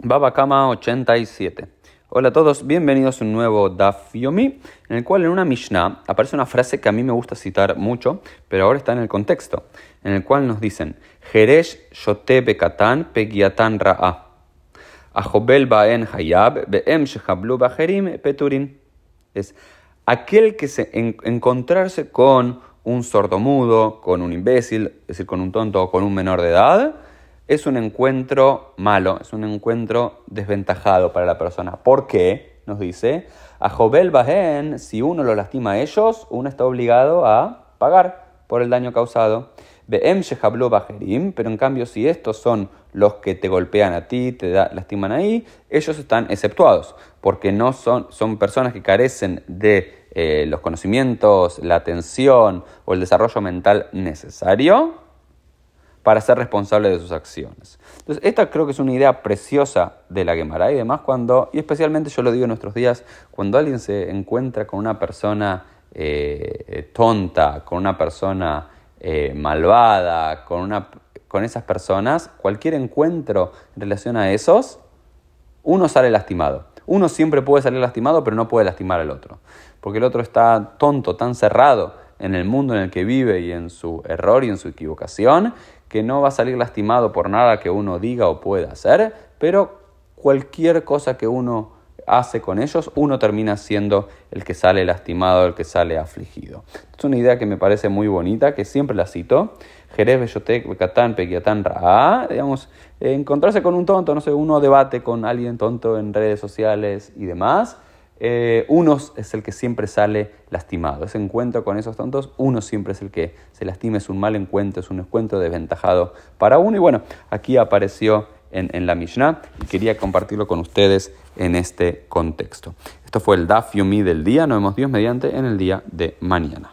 Baba Kama 87. Hola a todos, bienvenidos a un nuevo Daf Yomi, en el cual en una Mishnah aparece una frase que a mí me gusta citar mucho, pero ahora está en el contexto, en el cual nos dicen Jeresh Shote Bekatan Pegiatan Ra'a. Ajobel Baen Hayab Be'em Shehablu Bajerim Peturin. Es aquel que se encontrarse con un sordomudo, con un imbécil, es decir, con un tonto o con un menor de edad, es un encuentro malo, es un encuentro desventajado para la persona. ¿Por qué? Nos dice, a Jobel Bahen, si uno lo lastima a ellos, uno está obligado a pagar por el daño causado. Be'em Shehablo Bajerim, pero en cambio si estos son los que te golpean a ti, te lastiman ahí, ellos están exceptuados, porque no son, son personas que carecen de eh, los conocimientos, la atención o el desarrollo mental necesario para ser responsable de sus acciones. Entonces, esta creo que es una idea preciosa de la Gemara y cuando, y especialmente yo lo digo en nuestros días, cuando alguien se encuentra con una persona eh, tonta, con una persona eh, malvada, con, una, con esas personas, cualquier encuentro en relación a esos, uno sale lastimado. Uno siempre puede salir lastimado, pero no puede lastimar al otro. Porque el otro está tonto, tan cerrado en el mundo en el que vive y en su error y en su equivocación, que no va a salir lastimado por nada que uno diga o pueda hacer, pero cualquier cosa que uno hace con ellos, uno termina siendo el que sale lastimado, el que sale afligido. Es una idea que me parece muy bonita, que siempre la cito. Jerez, Bellotek, Becatán, Pequiatán, Ra, digamos, encontrarse con un tonto, no sé, uno debate con alguien tonto en redes sociales y demás eh, uno es el que siempre sale lastimado. Ese encuentro con esos tontos, uno siempre es el que se lastima, es un mal encuentro, es un encuentro desventajado para uno. Y bueno, aquí apareció en, en la Mishnah y quería compartirlo con ustedes en este contexto. Esto fue el Daf Yomi del día, nos vemos Dios mediante en el día de mañana.